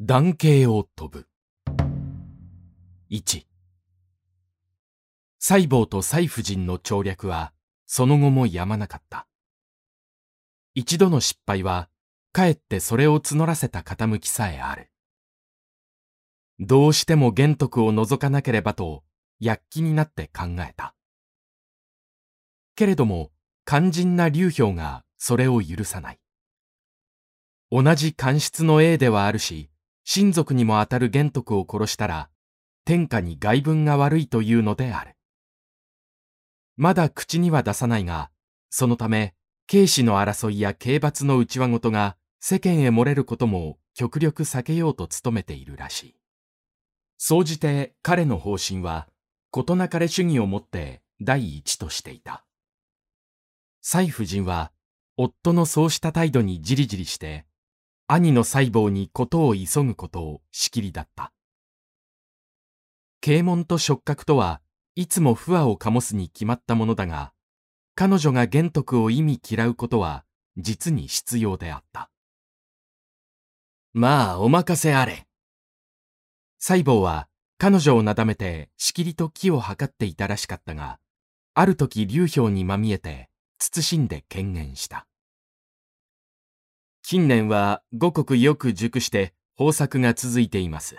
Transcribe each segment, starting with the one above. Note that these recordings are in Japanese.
男系を飛ぶ。1細胞と細婦人の調略はその後もやまなかった。一度の失敗はかえってそれを募らせた傾きさえある。どうしても玄徳を除かなければと躍起になって考えた。けれども肝心な流氷がそれを許さない。同じ官室の A ではあるし、親族にもあたる玄徳を殺したら、天下に外分が悪いというのである。まだ口には出さないが、そのため、警視の争いや刑罰の内輪事が世間へ漏れることも極力避けようと努めているらしい。総じて彼の方針は、事なかれ主義をもって第一としていた。蔡夫人は、夫のそうした態度にじりじりして、兄の細胞に事を急ぐことをしきりだった。啓蒙と触覚とはいつも不和を醸すに決まったものだが、彼女が玄徳を意味嫌うことは実に必要であった。まあ、お任せあれ。細胞は彼女をなだめてしきりと気を測っていたらしかったが、ある時流氷にまみえて慎んで権限した。近年は五国よく熟して豊作が続いています。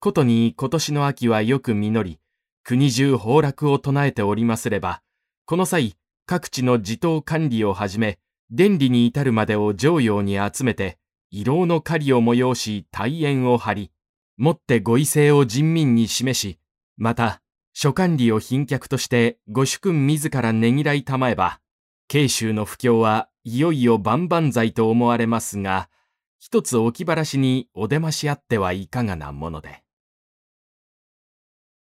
ことに今年の秋はよく実り、国中崩落を唱えておりますれば、この際、各地の自党管理をはじめ、伝理に至るまでを常用に集めて、異老の狩りを催し大縁を張り、もってご威勢を人民に示し、また、諸管理を賓客としてご主君自らねぎらいたまえば、慶州の不況はいよいよ万々歳と思われますが、一つ置きばらしにお出ましあってはいかがなもので。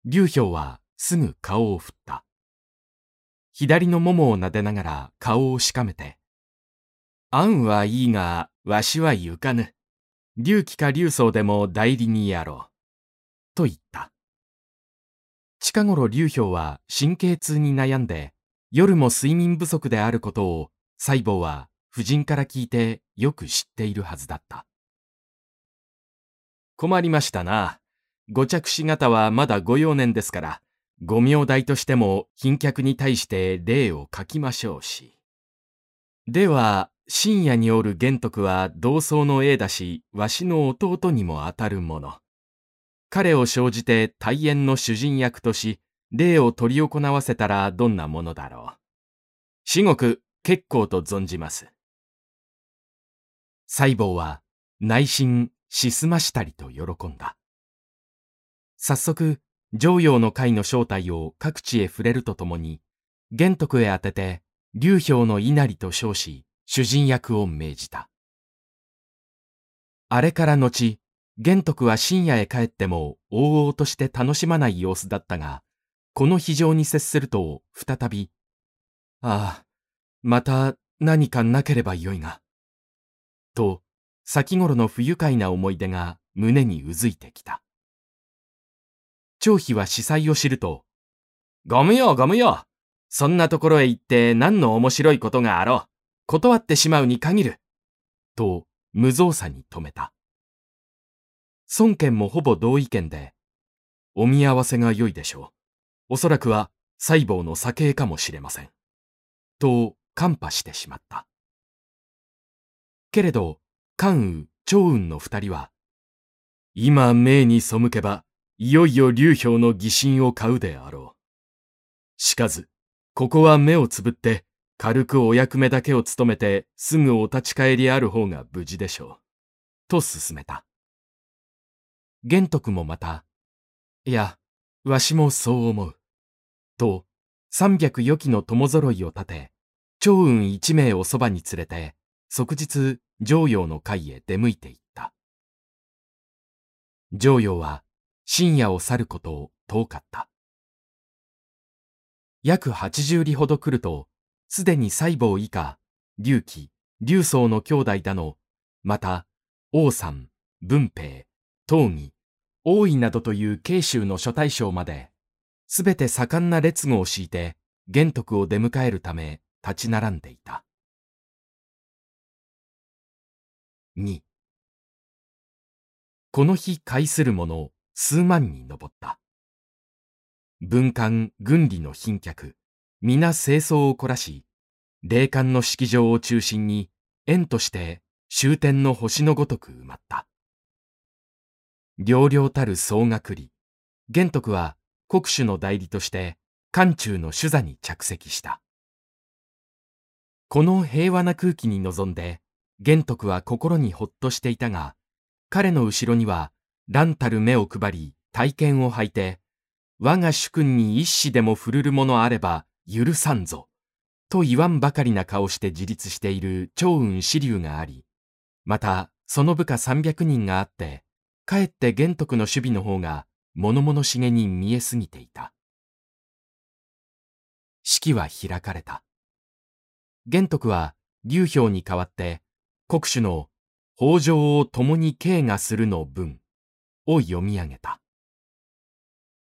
劉氷はすぐ顔を振った。左のももを撫でながら顔をしかめて、案はいいが、わしは行かぬ。龍気か龍宗でも代理にやろう。と言った。近頃劉氷は神経痛に悩んで、夜も睡眠不足であることを細胞は夫人から聞いてよく知っているはずだった。困りましたな。ご着子方はまだご幼年ですから、ご名代としても賓客に対して礼を書きましょうし。では、深夜におる玄徳は同窓の栄だし、わしの弟にもあたるもの。彼を生じて大縁の主人役とし、礼を執り行わせたらどんなものだろう。至極結構と存じます。細胞は内心しすましたりと喜んだ。早速、常陽の会の正体を各地へ触れるとともに、玄徳へ宛てて、流氷の稲荷と称し、主人役を命じた。あれから後、玄徳は深夜へ帰っても、往々として楽しまない様子だったが、この非常に接すると、再び、ああ、また何かなければよいが。と、先頃の不愉快な思い出が胸にうずいてきた。張飛は司祭を知ると、ゴムよ、ゴムよ。そんなところへ行って何の面白いことがあろう。断ってしまうに限る。と、無造作に止めた。孫権もほぼ同意見で、お見合わせが良いでしょう。おそらくは細胞の酒かもしれません。と、看破してしまった。けれど、関羽、趙雲の二人は、今命に背けば、いよいよ流氷の疑心を買うであろう。しかず、ここは目をつぶって、軽くお役目だけを務めて、すぐお立ち帰りある方が無事でしょう。と進めた。玄徳もまた、いや、わしもそう思う。と、三百余機の友揃いを立て、長雲一名をそばに連れて、即日、常陽の会へ出向いていった。常陽は、深夜を去ることを遠かった。約八十里ほど来ると、すでに細胞以下、隆起、隆宗の兄弟だの、また、王山、文平、東義、大井などという慶州の諸大将まで、すべて盛んな列語を敷いて、玄徳を出迎えるため、立ち並んでいた。2この日介する者数万に上った。文官、軍理の賓客、皆清掃を凝らし、霊感の式場を中心に、縁として終点の星のごとく埋まった。両々たる総学理、玄徳は国主の代理として漢中の主座に着席した。この平和な空気に臨んで、玄徳は心にほっとしていたが、彼の後ろには、乱たる目を配り、体験を吐いて、我が主君に一子でも振るるものあれば許さんぞ、と言わんばかりな顔して自立している長雲支流があり、また、その部下300人があって、かえって玄徳の守備の方が物々しげに見えすぎていた。式は開かれた。玄徳は劉氷に代わって国主の北条を共に敬がするの文を読み上げた。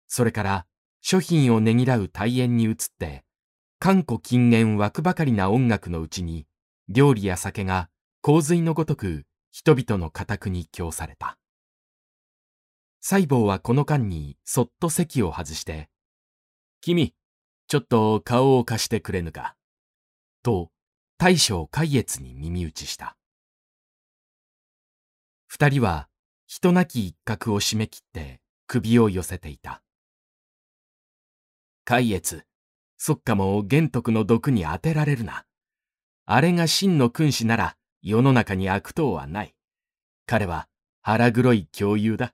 それから諸品をねぎらう大宴に移って、観古近縁湧くばかりな音楽のうちに、料理や酒が洪水のごとく人々の家宅に供された。細胞はこの間にそっと席を外して、君、ちょっと顔を貸してくれぬか？と、大将海越に耳打ちした。二人は、人なき一角を締め切って首を寄せていた。海越、そっかも玄徳の毒に当てられるな。あれが真の君子なら世の中に悪党はない。彼は腹黒い共有だ。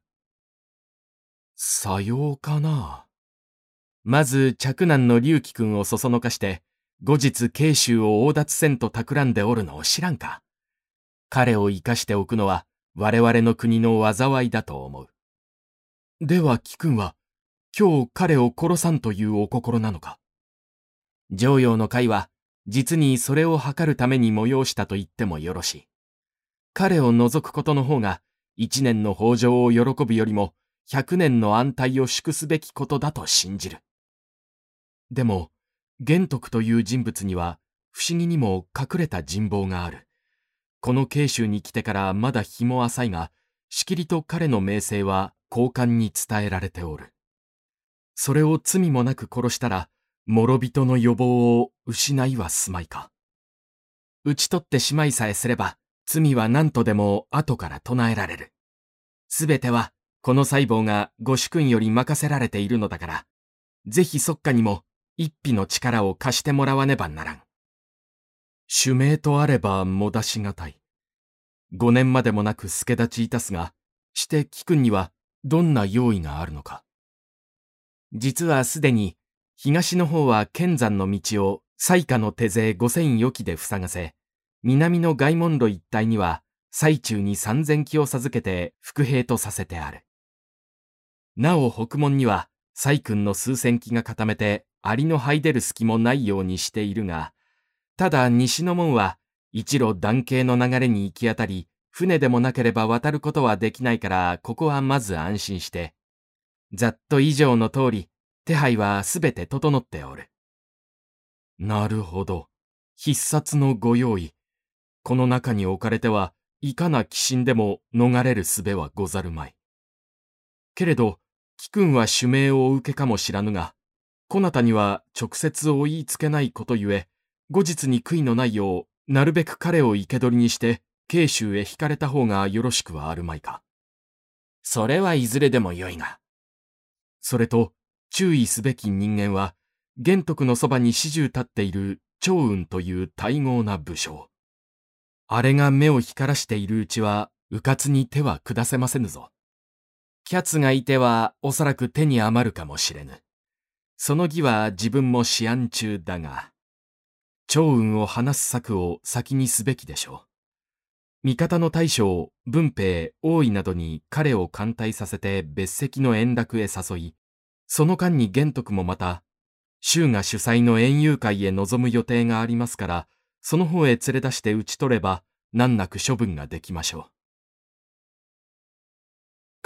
さようかな。まず、嫡男の龍樹君をそそのかして、後日慶州を横奪せんと企んでおるのを知らんか。彼を生かしておくのは我々の国の災いだと思う。では貴君は、今日彼を殺さんというお心なのか常陽の会は、実にそれを図るために催したと言ってもよろしい。彼を除くことの方が、一年の豊穣を喜ぶよりも、百年の安泰を祝すべきことだと信じる。でも、玄徳という人物には不思議にも隠れた人望がある。この慶州に来てからまだ日も浅いが、しきりと彼の名声は交換に伝えられておる。それを罪もなく殺したら、諸人の予防を失いはすまいか。討ち取ってしまいさえすれば、罪は何とでも後から唱えられる。すべてはこの細胞がご主君より任せられているのだから、ぜひそっかにも一匹の力を貸してもらわねばならん。主命とあればもだしがたい。五年までもなく助立ちいたすが、して貴君にはどんな用意があるのか。実はすでに東の方は剣山の道を西下の手勢五千余機で塞がせ、南の外門路一帯には最中に三千機を授けて伏兵とさせてある。なお北門には、細君の数千機が固めて、アリの這い出る隙もないようにしているが、ただ西の門は、一路断形の流れに行き当たり、船でもなければ渡ることはできないから、ここはまず安心して。ざっと以上の通り、手配はすべて整っておる。なるほど。必殺のご用意。この中に置かれては、いかな鬼神でも逃れる術はござるまい。けれど、貴君は主命をお受けかもしらぬが、こなたには直接お言いつけないことゆえ、後日に悔いのないよう、なるべく彼を生け捕りにして、慶州へ引かれた方がよろしくはあるまいか。それはいずれでもよいが。それと、注意すべき人間は、玄徳のそばに始終立っている長雲という大豪な武将。あれが目を光らしているうちは、迂闊に手は下せませぬぞ。キャツがいてはおそらく手に余るかもしれぬ。その儀は自分も思案中だが、長雲を話す策を先にすべきでしょう。味方の大将、文平、大井などに彼を艦隊させて別席の円楽へ誘い、その間に玄徳もまた、州が主催の園遊会へ臨む予定がありますから、その方へ連れ出して討ち取れば、難なく処分ができましょう。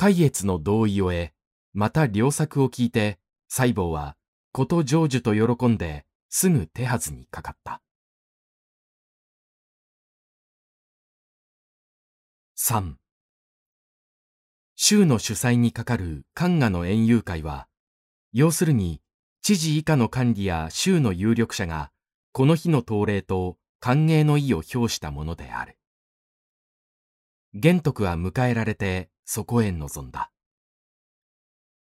海越の同意を得、また良作を聞いて、細胞は、こと成就と喜んで、すぐ手はずにかかった。三、州の主催にかかる官賀の園遊会は、要するに知事以下の管理や州の有力者がこの日の統例と歓迎の意を表したものである。玄徳は迎えられてそこへ臨んだ。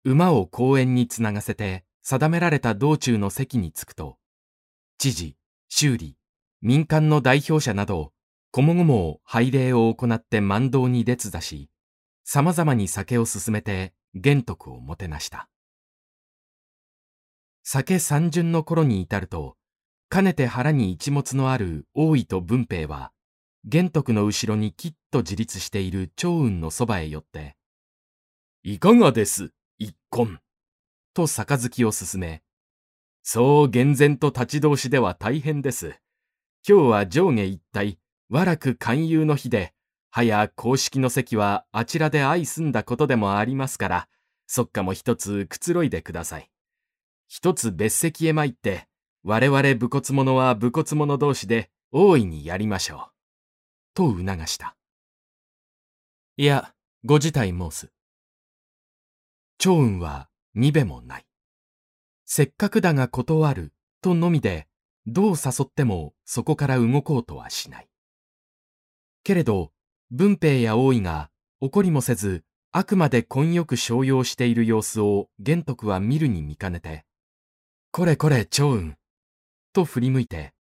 馬を公園につながせて定められた道中の席に着くと、知事、修理、民間の代表者など、こもごも拝礼を行って mand 道に列座し、様々に酒を進めて玄徳をもてなした。酒三巡の頃に至ると、かねて腹に一物のある大井と文平は、玄徳の後ろにきっと自立している長雲のそばへ寄って、いかがです一婚。と杯を進め、そう厳然と立ち通しでは大変です。今日は上下一体、和楽勧誘の日で、はや公式の席はあちらで相住んだことでもありますから、そっかも一つくつろいでください。一つ別席へ参って、我々武骨者は武骨者同士で大いにやりましょう。と促した。いや、ご自体申す。長雲はにべもない。せっかくだが断るとのみで、どう誘ってもそこから動こうとはしない。けれど、文平や大井が怒りもせず、あくまで混よく商用している様子を玄徳は見るに見かねて、これこれ長雲、と振り向いて、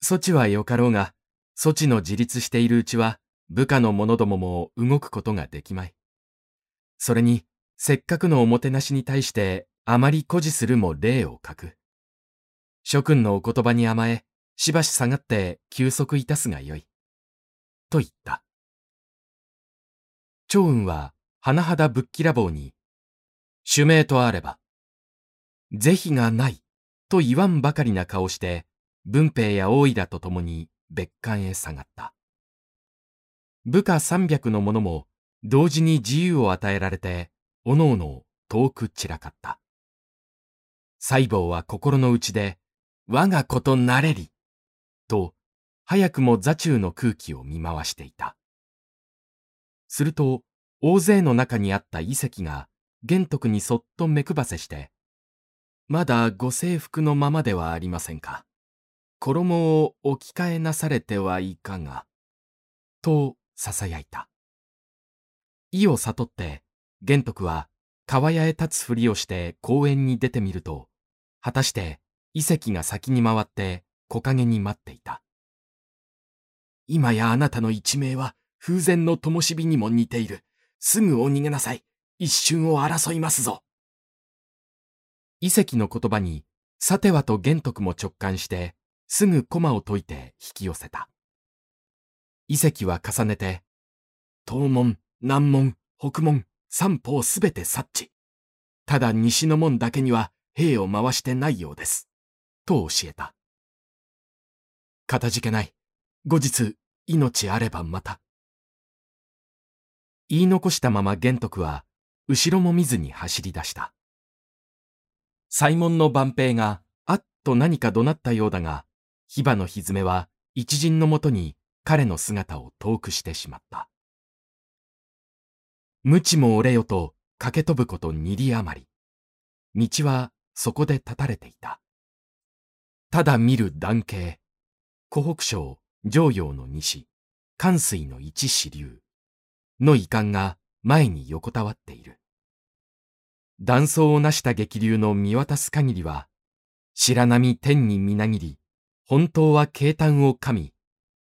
そちはよかろうが、そちの自立しているうちは、部下の者どもも動くことができまい。それに、せっかくのおもてなしに対してあまり誇示するも礼を書く。諸君のお言葉に甘え、しばし下がって休息いたすがよい。と言った。長雲は、甚だぶっきらぼうに、主命とあれば、是非がない、と言わんばかりな顔して、文平や大井らと共に別館へ下がった。部下三百の者も同時に自由を与えられておのおの遠く散らかった。細胞は心の内で、我がことなれり、と、早くも座中の空気を見回していた。すると、大勢の中にあった遺跡が、玄徳にそっと目配せして、まだご制服のままではありませんか。衣を置き換えなされてはいかが、と囁いた。意を悟って、玄徳は川屋へ立つふりをして公園に出てみると、果たして遺跡が先に回って木陰に待っていた。今やあなたの一命は風前の灯火にも似ている。すぐお逃げなさい。一瞬を争いますぞ。遺跡の言葉に、さてはと玄徳も直感して、すぐ駒を解いて引き寄せた。遺跡は重ねて、東門、南門、北門、三方すべて察知。ただ西の門だけには兵を回してないようです。と教えた。かたじけない。後日、命あればまた。言い残したまま玄徳は、後ろも見ずに走り出した。西門の万平が、あっと何か怒鳴ったようだが、火花の蹄は一陣のもとに彼の姿を遠くしてしまった。無知も折れよと駆け飛ぶこと二里余り。道はそこで立たれていた。ただ見る断形。湖北省上陽の西、関水の一支流。の遺憾が前に横たわっている。断層を成した激流の見渡す限りは、白波天にみなぎり、本当は軽嘆を噛み、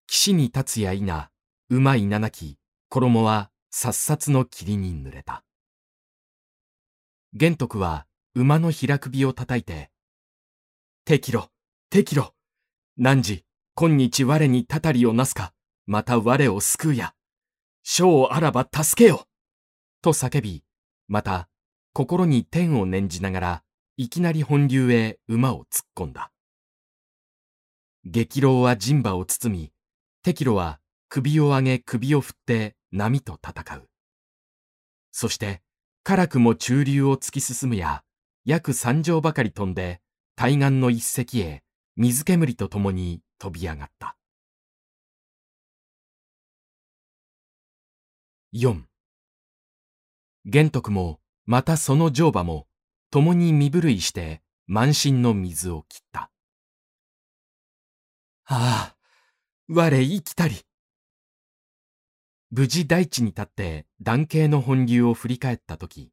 岸に立つや否、馬いななき、衣はさっさつの霧に濡れた。玄徳は馬の平首を叩いて、適路、適路、汝、今日我にたたりをなすか、また我を救うや。将あらば助けよと叫び、また、心に天を念じながら、いきなり本流へ馬を突っ込んだ。激浪は陣馬を包み、適路は首を上げ首を振って波と戦う。そして、辛くも中流を突き進むや、約三丈ばかり飛んで、対岸の一隻へ水煙とともに飛び上がった。4玄徳も、またその乗馬も、共に身震いして満身の水を切った。ああ、我生きたり。無事大地に立って断形の本流を振り返ったとき、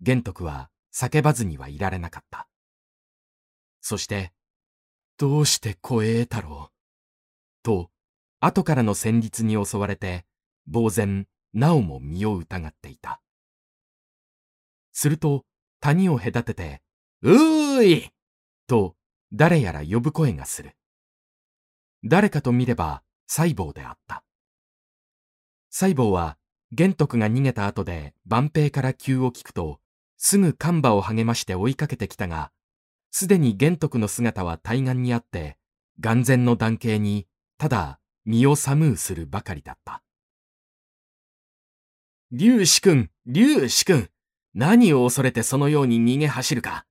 玄徳は叫ばずにはいられなかった。そして、どうして小栄太郎と、後からの戦慄に襲われて、呆然、なおも身を疑っていた。すると、谷を隔てて、うーいと、誰やら呼ぶ声がする。誰かと見れば、細胞であった。細胞は、玄徳が逃げた後で万平から急を聞くと、すぐカンバを励まして追いかけてきたが、すでに玄徳の姿は対岸にあって、眼前の断形に、ただ身を寒うするばかりだった。粒子君、粒子君、何を恐れてそのように逃げ走るか。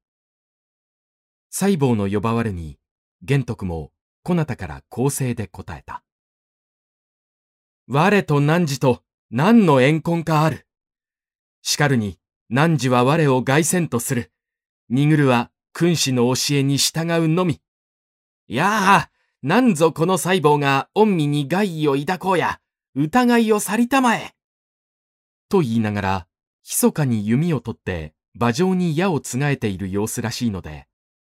細胞の呼ばわるに、玄徳も、こなたから公正で答えた。我と汝と何の怨恨かある。しかるに、汝は我を外戦とする。にぐるは君子の教えに従うのみ。やあ、なんぞこの細胞が御身に害意を抱こうや、疑いを去りたまえ。と言いながら、密かに弓を取って馬上に矢をつがえている様子らしいので、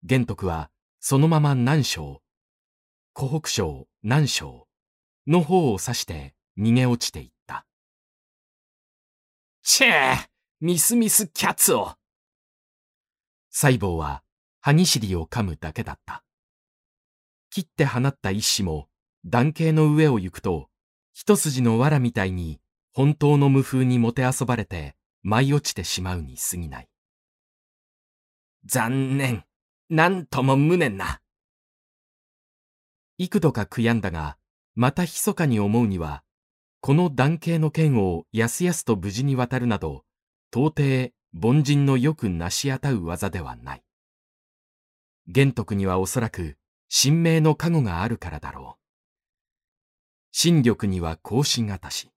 玄徳はそのまま南昌、湖北省南昌の方を指して逃げ落ちていった。チェーミスミスキャッツを細胞は歯ぎしりを噛むだけだった。切って放った一子も、断形の上を行くと、一筋の藁みたいに、本当の無風にもてあそばれて、舞い落ちてしまうに過ぎない。残念。なんとも無念な。幾度か悔やんだが、また密かに思うには、この断形の剣をやすやすと無事に渡るなど、到底凡人のよく成し当たう技ではない。玄徳にはおそらく神明の加護があるからだろう。神力には更新がたし。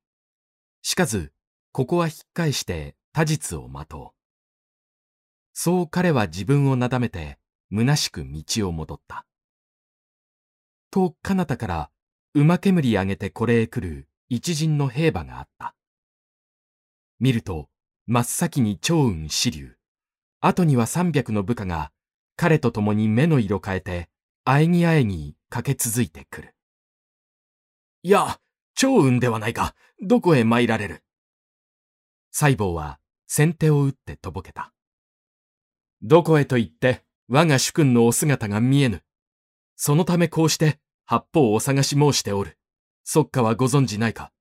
しかず、ここは引っ返して他実を待とう。そう彼は自分をなだめて、虚しく道を戻った。と、彼方から、馬煙上げてこれへ来る一陣の兵馬があった。見ると、真っ先に長雲支流、後には三百の部下が彼と共に目の色変えて、あえぎあえぎ駆け続いてくる。いや、超雲ではないか。どこへ参られる細胞は先手を打ってとぼけた。どこへと言って、我が主君のお姿が見えぬ。そのためこうして八方お探し申しておる。そっかはご存じないか。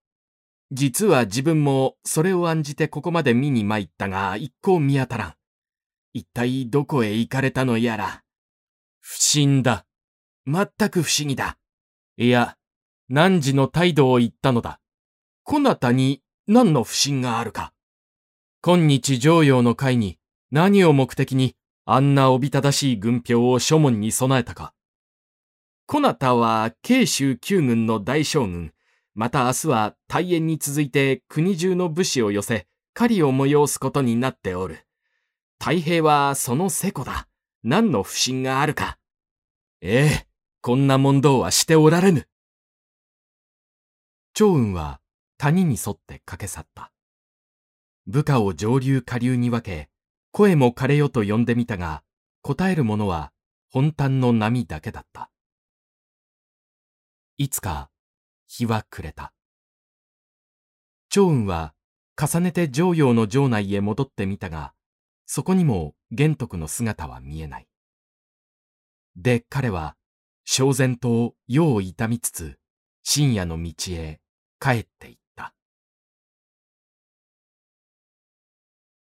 実は自分もそれを案じてここまで見に参ったが一向見当たらん。一体どこへ行かれたのやら。不審だ。全く不思議だ。いや、汝の態度を言ったのだ。こなたに何の不審があるか。今日上陽の会に何を目的にあんなおびただしい軍票を諸門に備えたか。こなたは慶州九軍の大将軍、また明日は大縁に続いて国中の武士を寄せ、狩りを催すことになっておる。太平はそのせこだ。何の不審があるか。ええ、こんな問答はしておられぬ。長雲は谷に沿って駆け去った。部下を上流下流に分け、声も枯れよと呼んでみたが、答えるものは本端の波だけだった。いつか日は暮れた。長雲は重ねて上陽の城内へ戻ってみたが、そこにも玄徳の姿は見えない。で、彼は、小然と世を痛みつつ、深夜の道へ帰っていった。